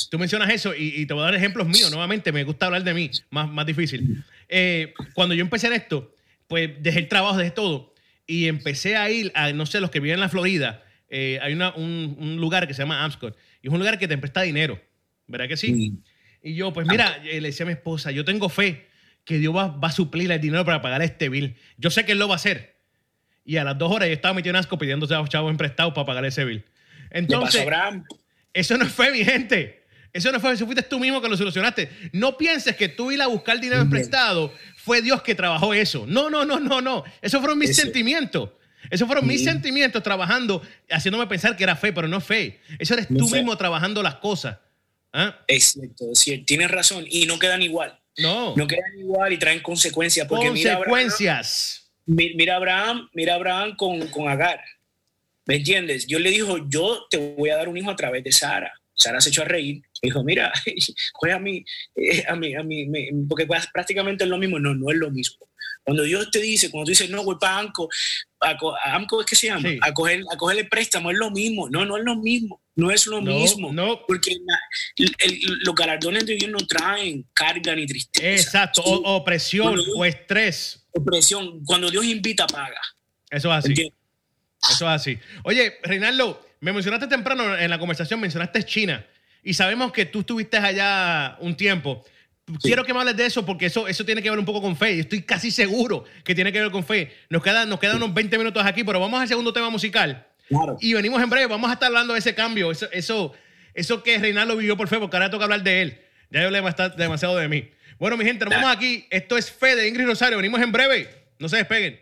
tú mencionas eso y, te voy a dar ejemplos míos. Nuevamente, me gusta hablar de mí, más, más difícil. Eh, cuando yo empecé en esto, pues dejé el trabajo, dejé todo y empecé a ir a, no sé, los que viven en la Florida, eh, hay un, lugar que se llama Amscot y es un lugar que te presta dinero, ¿verdad que sí? Y yo, pues mira, eh, le decía a mi esposa, yo tengo fe que Dios va, a suplir el dinero para pagar este bill. Yo sé que Él lo va a hacer. Y a las dos horas yo estaba metido en Asco pidiendo a los chavos emprestados para pagar ese bill. Entonces, eso no es fe, mi gente. Eso no fue, eso fuiste tú mismo que lo solucionaste. No pienses que tú ir a buscar dinero prestado fue Dios que trabajó eso. No, no, no, no, no. Esos fueron mis sentimientos. Esos fueron mis sentimientos trabajando, haciéndome pensar que era fe, pero no fe. Eso eres tú mismo trabajando las cosas. ¿Ah? Exacto, tienes razón. Y no quedan igual. No. No quedan igual y traen consecuencias. Porque consecuencias. Mira Abraham, mira Abraham, con, con Agar. ¿Me entiendes? Yo le dijo, yo te voy a dar un hijo a través de Sara. Sara se echó a reír. Dijo, mira, coge a mí, eh, a mí, a mí, porque pues, prácticamente es lo mismo. No, no es lo mismo. Cuando Dios te dice, cuando tú dices, no, voy para AMCO, a, AMCO es que se llama, a, coger, a coger el préstamo, es lo mismo. No, no es lo mismo. No es lo mismo. No. Porque los galardones de Dios no traen carga ni tristeza. Exacto. O, opresión o estrés. Opresión. Cuando Dios invita, paga. Eso es así. Eso es así. Oye, Reinaldo, me mencionaste temprano en la conversación, mencionaste China y sabemos que tú estuviste allá un tiempo. Quiero que me hables de eso porque eso, eso tiene que ver un poco con fe. Estoy casi seguro que tiene que ver con fe. Nos quedan, nos quedan unos 20 minutos aquí, pero vamos al segundo tema musical. Y venimos en breve. Vamos a estar hablando de ese cambio. Eso, eso, eso que Reinaldo vivió por fe, porque ahora toca hablar de él. Ya yo le demasiado de mí. Bueno, mi gente, nos vamos aquí. Esto es Fe de Ingrid Rosario. Venimos en breve. No se despeguen.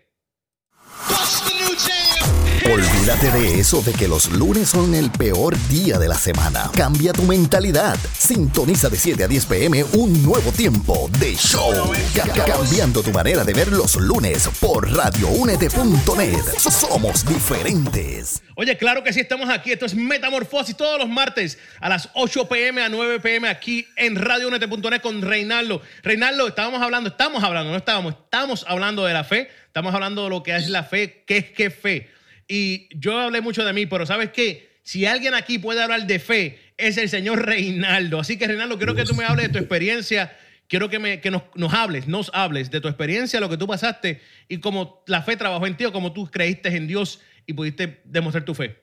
Olvídate de eso de que los lunes son el peor día de la semana. Cambia tu mentalidad. Sintoniza de 7 a 10 pm un nuevo tiempo de show. cambiando tu manera de ver los lunes por radioúnete.net. Somos diferentes. Oye, claro que sí, estamos aquí. Esto es Metamorfosis todos los martes a las 8 pm a 9 pm aquí en radioúnete.net con Reinaldo. Reinaldo, estábamos hablando, estamos hablando, no estábamos, estamos hablando de la fe. Estamos hablando de lo que es la fe, qué es qué fe. Y yo hablé mucho de mí, pero ¿sabes qué? Si alguien aquí puede hablar de fe, es el señor Reinaldo. Así que, Reinaldo, quiero que tú me hables de tu experiencia. Quiero que, me, que nos, nos, hables, nos hables de tu experiencia, lo que tú pasaste y cómo la fe trabajó en ti o cómo tú creíste en Dios y pudiste demostrar tu fe.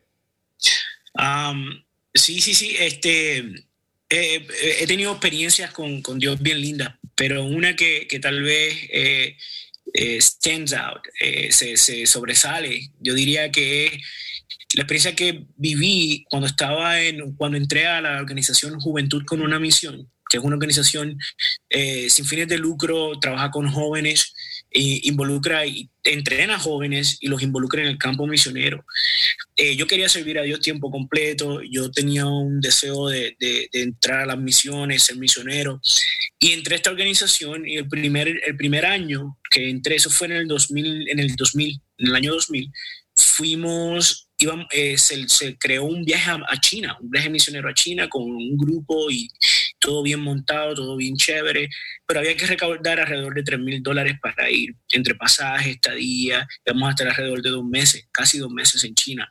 sí, sí, sí. Este, he tenido experiencias con, con, Dios bien lindas, pero una que, que tal vez eh, eh, stands out, eh, se, sobresale. Yo diría que la experiencia que viví cuando estaba en, cuando entré a la organización Juventud con una misión, que es una organización eh, sin fines de lucro, trabaja con jóvenes, e involucra y entrena jóvenes y los involucra en el campo misionero. Yo quería servir a Dios tiempo completo, yo tenía un deseo de, de, de entrar a las misiones, ser misionero, y entré a esta organización y el primer, el primer año que entré, eso fue en el 2000, en el 2000, en el año 2000, fuimos, íbamos, eh, se, se, creó un viaje a, China, un viaje misionero a China con un grupo y todo bien montado, todo bien chévere, pero había que recaudar alrededor de 3 mil dólares para ir, entre pasajes, estadía, íbamos a estar alrededor de dos meses, casi dos meses en China.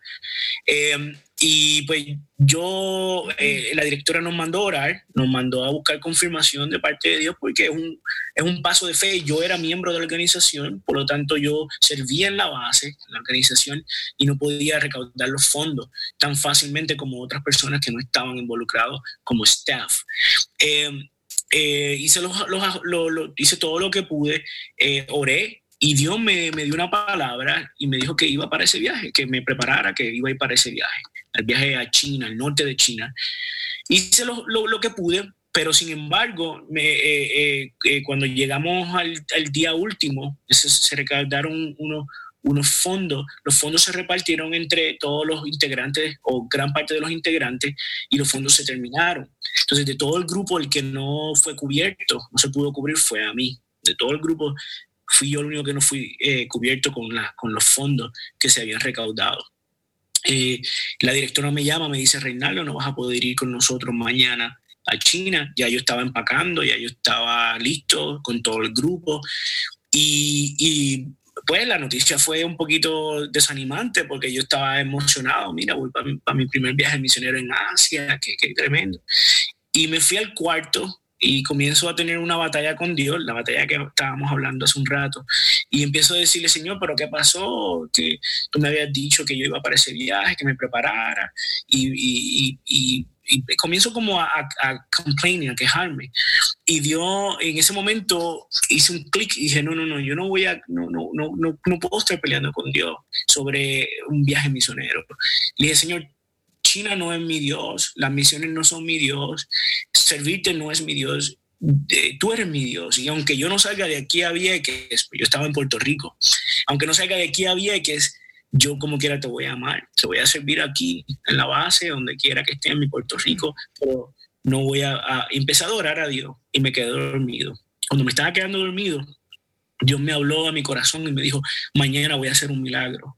Eh, y pues yo, eh, la directora nos mandó a orar, nos mandó a buscar confirmación de parte de Dios porque es un, es un paso de fe. Yo era miembro de la organización, por lo tanto yo servía en la base, en la organización, y no podía recaudar los fondos tan fácilmente como otras personas que no estaban involucrados como staff. Eh, eh, hice, hice todo lo que pude, oré y Dios me, me, dio una palabra y me dijo que iba para ese viaje, que me preparara, que iba a ir para ese viaje, el viaje a China, al norte de China. Hice lo, lo, lo que pude, pero sin embargo, me, eh, eh, eh, cuando llegamos al, al, día último, se, se recaudaron unos, unos fondos, los fondos se repartieron entre todos los integrantes o gran parte de los integrantes y los fondos se terminaron. Entonces, de todo el grupo, el que no fue cubierto, no se pudo cubrir, fue a mí. De todo el grupo, fui yo el único que no fui eh, cubierto con, la, con los fondos que se habían recaudado. Eh, la directora me llama, me dice, Reinaldo, no vas a poder ir con nosotros mañana a China. Ya yo estaba empacando, ya yo estaba listo con todo el grupo. Y, y pues la noticia fue un poquito desanimante porque yo estaba emocionado. Mira, voy para mi, para mi primer viaje misionero en Asia, qué, qué tremendo. Y me fui al cuarto y comienzo a tener una batalla con Dios, la batalla que estábamos hablando hace un rato, y empiezo a decirle, Señor, pero ¿qué pasó? Que tú me habías dicho que yo iba para ese viaje, que me preparara, y, y, y, y comienzo como a, a, a a quejarme. Y Dios, en ese momento, hice un clic y dije, no, no, no, yo no voy a, no, no, no, no, no puedo estar peleando con Dios sobre un viaje misionero. Le dije, Señor, China no es mi Dios, las misiones no son mi Dios, servirte no es mi Dios, tú eres mi Dios. Y aunque yo no salga de aquí a Vieques, yo estaba en Puerto Rico, aunque no salga de aquí a Vieques, yo como quiera te voy a amar, te voy a servir aquí en la base, donde quiera que esté en mi Puerto Rico, pero no voy a, a empezar a orar a Dios y me quedé dormido. Cuando me estaba quedando dormido, Dios me habló a mi corazón y me dijo, mañana voy a hacer un milagro.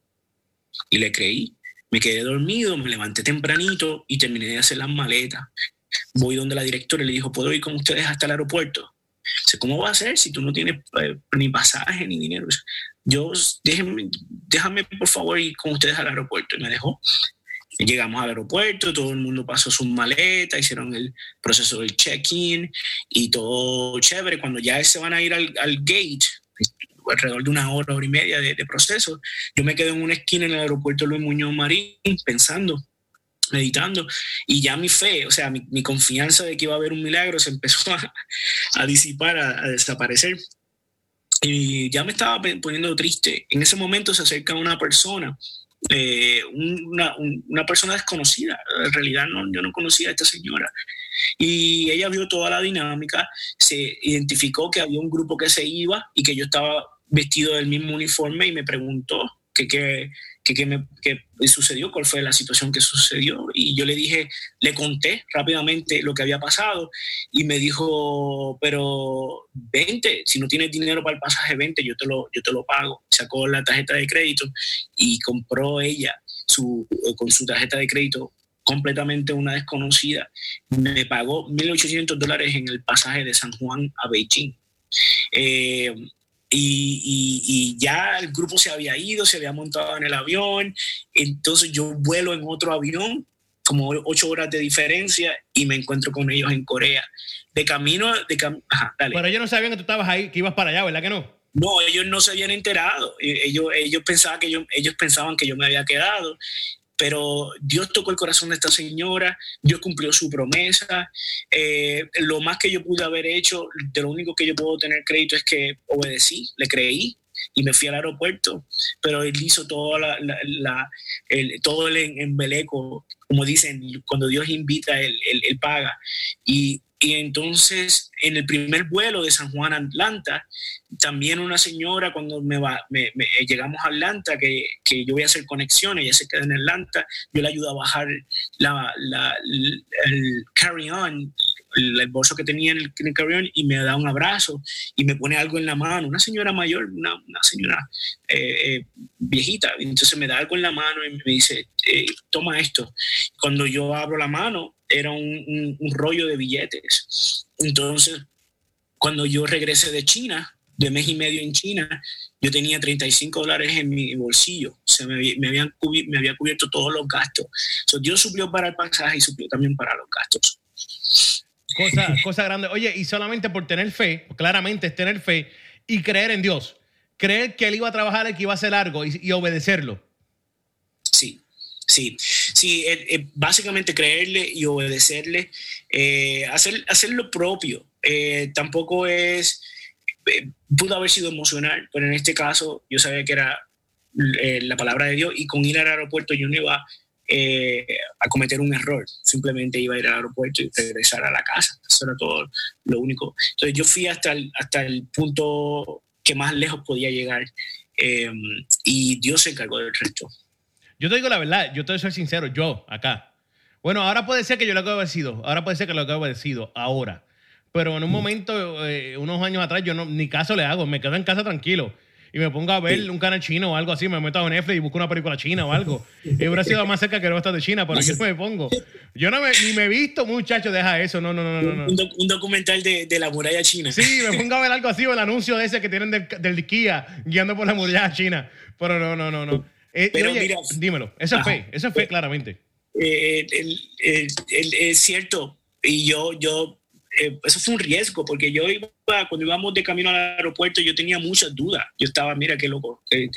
Y le creí. Me quedé dormido, me levanté tempranito y terminé de hacer las maletas. Voy donde la directora y le dijo, ¿puedo ir con ustedes hasta el aeropuerto? Dice, ¿cómo va a ser si tú no tienes eh, ni pasaje ni dinero? Yo, déjame, déjame por favor ir con ustedes al aeropuerto. Y me dejó. Llegamos al aeropuerto, todo el mundo pasó sus maletas, hicieron el proceso del check-in y todo chévere. Cuando ya se van a ir al, al gate, alrededor de una hora, hora y media de, de, proceso. Yo me quedé en una esquina en el aeropuerto Luis Muñoz Marín pensando, meditando, y ya mi fe, o sea, mi, mi confianza de que iba a haber un milagro se empezó a, a disipar, a, a, desaparecer. Y ya me estaba poniendo triste. En ese momento se acerca una persona, eh, una, una, persona desconocida. En realidad no, yo no conocía a esta señora. Y ella vio toda la dinámica, se identificó que había un grupo que se iba y que yo estaba vestido del mismo uniforme y me preguntó qué que, que, que, sucedió, cuál fue la situación que sucedió. Y yo le dije, le conté rápidamente lo que había pasado y me dijo, pero vente, si no tienes dinero para el pasaje, vente, yo te lo, yo te lo pago. Sacó la tarjeta de crédito y compró ella su, con su tarjeta de crédito completamente una desconocida, me pagó 1.800 dólares en el pasaje de San Juan a Beijing. Eh, y, y, y, ya el grupo se había ido, se había montado en el avión, entonces yo vuelo en otro avión, como ocho horas de diferencia, y me encuentro con ellos en Corea. De camino, de cam Ajá, dale. Pero ellos no sabían que tú estabas ahí, que ibas para allá, ¿verdad que no? No, ellos no se habían enterado. Ellos, ellos, pensaban que yo, ellos pensaban que yo me había quedado pero Dios tocó el corazón de esta señora, Dios cumplió su promesa. Eh, lo más que yo pude haber hecho, de lo único que yo puedo tener crédito es que obedecí, le creí y me fui al aeropuerto, pero él hizo todo, la, la, el, todo el embeleco, como dicen, cuando Dios invita, él, él, él paga. Y, y entonces, en el primer vuelo de San Juan a Atlanta, también una señora cuando me va, me, llegamos a Atlanta, que, que, yo voy a hacer conexiones, ella se queda en Atlanta, yo le ayudo a bajar la, el carry-on, el, bolso que tenía en el, el carry-on y me da un abrazo y me pone algo en la mano, una señora mayor, una, una señora eh, eh, viejita, entonces me da algo en la mano y me dice, eh, toma esto. Cuando yo abro la mano, era un, un, un rollo de billetes. Entonces, cuando yo regresé de China, de mes y medio en China, yo tenía 35 dólares en mi bolsillo. O sea, me, me, habían cubierto, me había cubierto todos los gastos. So, Dios suplió para el pasaje y suplió también para los gastos. Cosa, cosa grande. Oye, y solamente por tener fe, claramente es tener fe y creer en Dios. Creer que Él iba a trabajar, que iba a hacer algo y, y obedecerlo. Sí, Sí, sí, eh, eh, básicamente creerle y obedecerle, eh, hacer, hacer lo propio. Tampoco es pudo haber sido emocional, pero en este caso yo sabía que era la palabra de Dios y con ir al aeropuerto yo no iba a cometer un error, simplemente iba a ir al aeropuerto y regresar a la casa, eso era todo lo único. Entonces yo fui hasta el, hasta el punto que más lejos podía llegar y Dios se encargó del resto. Yo te digo la verdad, yo te soy sincero, yo acá. Bueno, ahora puede ser que yo lo haya sido, ahora puede ser que lo haya sido, ahora. Pero en un mm. momento, eh, unos años atrás, yo no, ni caso le hago, me quedo en casa tranquilo y me pongo a ver un canal chino o algo así, me meto a Netflix y busco una película china o algo. Y hubiera sido más cerca que no estar de China, pero yo me pongo. Yo no me, ni me he visto, muchacho, deja eso, no, no, no, no. Un, documental de, de, la muralla china. Sí, me pongo a ver algo así o el anuncio de ese que tienen del, del Kia guiando por la muralla china. Pero no, no, no, no. Eh, pero mira, dímelo, eso es fe, eso es fe claramente. Eh, es cierto, y yo, yo eh, eso fue un riesgo, porque yo iba, cuando íbamos de camino al aeropuerto, yo tenía muchas dudas. Yo estaba, mira qué loco, qué,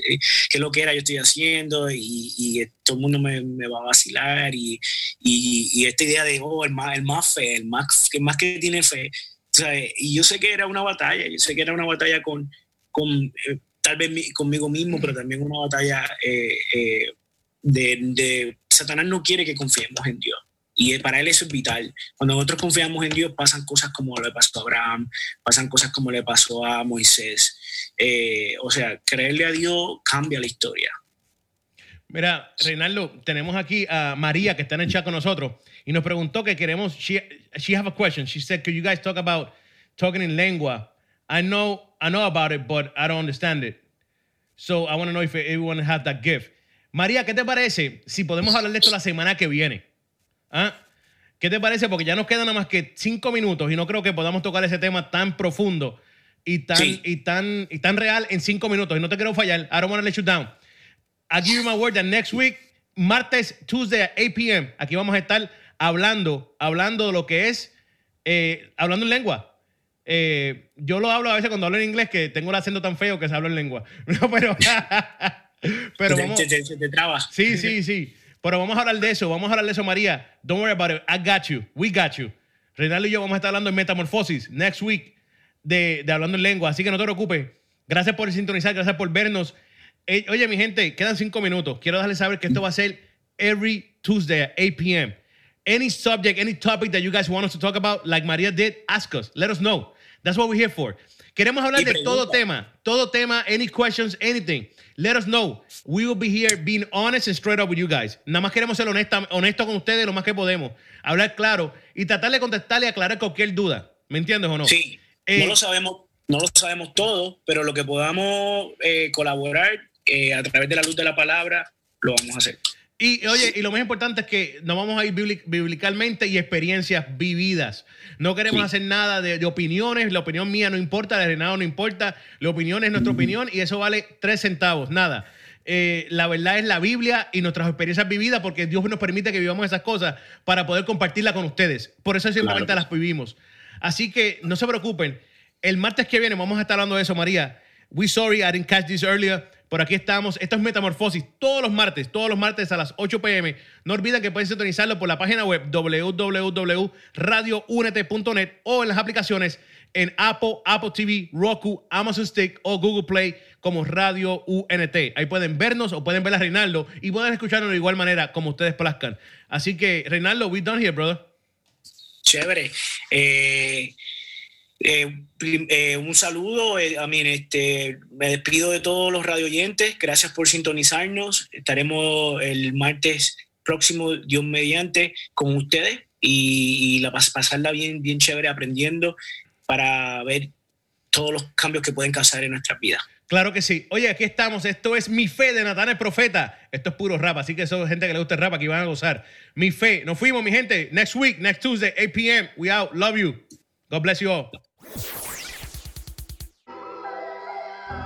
qué lo que era yo estoy haciendo y, y todo el mundo me, me, va a vacilar y, y, esta idea de, oh, el más, el más fe, el más, el más que tiene fe. O sea, y yo sé que era una batalla, yo sé que era una batalla con, con eh, tal vez conmigo mismo, pero también una batalla eh, de, de Satanás no quiere que confiemos en Dios. Y para él eso es vital. Cuando nosotros confiamos en Dios, pasan cosas como le pasó a Abraham, pasan cosas como le pasó a Moisés. Eh, o sea, creerle a Dios cambia la historia. Mira, Reinaldo, tenemos aquí a María que está en el chat con nosotros y nos preguntó que queremos. She, she a question. She said, "Could you guys talk about talking in lengua? I know, I know about it, but I don't understand it. So I want to know if everyone has that gift." María, ¿qué te parece si podemos hablar de esto la semana que viene? ¿Ah? ¿Qué te parece? Porque ya nos quedan nada más que cinco minutos y no creo que podamos tocar ese tema tan profundo y tan, y tan, y tan real en cinco minutos. Y no te quiero fallar. I don't want to let you down. I give you my word that next week, martes, Tuesday at 8 p.m., aquí vamos a estar hablando, hablando de lo que es, eh, hablando en lengua. Eh, yo lo hablo a veces cuando hablo en inglés que tengo el acento tan feo que se habla en lengua. No, pero, pero vamos. Te, te, te Sí, sí, sí. Pero vamos a hablar de eso, vamos a hablar de eso, María. Don't worry about it. I got you. We got you. Reinaldo y yo vamos a estar hablando en Metamorfosis next week de, de Hablando en Lengua. Así que no te preocupes. Gracias por sintonizar, gracias por vernos. Eh, oye, mi gente, quedan cinco minutos. Quiero darles saber que esto va a ser every Tuesday at 8 p.m. Any subject, any topic that you guys want us to talk about, like Maria did, ask us. Let us know. That's what we're here for. Queremos hablar de todo tema, todo tema, any questions, anything. Let us know. We will be here being honest and straight up with you guys. Nada más queremos ser honestos honesta con ustedes lo más que podemos. Hablar claro y tratar de contestarle y aclarar cualquier duda. ¿Me entiendes o no? Sí. no eh, lo sabemos, no lo sabemos todo, pero lo que podamos eh, colaborar eh, a través de la luz de la palabra, lo vamos a hacer. Y oye, y lo más importante es que nos vamos a ir bíblicamente y experiencias vividas. No queremos hacer nada de, opiniones. La opinión mía no importa, la de Renado no importa. La opinión es nuestra opinión y eso vale tres centavos, nada. Eh, la verdad es la Biblia y nuestras experiencias vividas porque Dios nos permite que vivamos esas cosas para poder compartirlas con ustedes. Por eso simplemente las vivimos. Así que no se preocupen. El martes que viene vamos a estar hablando de eso, María. We sorry I didn't catch this earlier. Por aquí estamos. Esto es Metamorfosis todos los martes, todos los martes a las 8 pm. No olviden que pueden sintonizarlo por la página web www.radiounete.net o en las aplicaciones en Apple, Apple TV, Roku, Amazon Stick o Google Play como Radio UNT. Ahí pueden vernos o pueden ver a Reinaldo y pueden escucharnos de igual manera como ustedes plazcan. Así que, Reinaldo, we done here, brother. Chévere. Eh, eh, eh, un saludo, eh, este, me despido de todos los radioyentes, gracias por sintonizarnos, estaremos el martes próximo, Dios mediante, con ustedes y, la, pasarla bien, bien chévere aprendiendo para ver todos los cambios que pueden causar en nuestras vidas. Claro que sí. Oye, aquí estamos. Esto es Mi Fe de Natán el Profeta. Esto es puro rap, así que es gente que le gusta el rap, aquí van a gozar. Mi Fe. Nos fuimos, mi gente. Next week, next Tuesday, 8 p.m. We out. Love you. God bless you all. Thank you.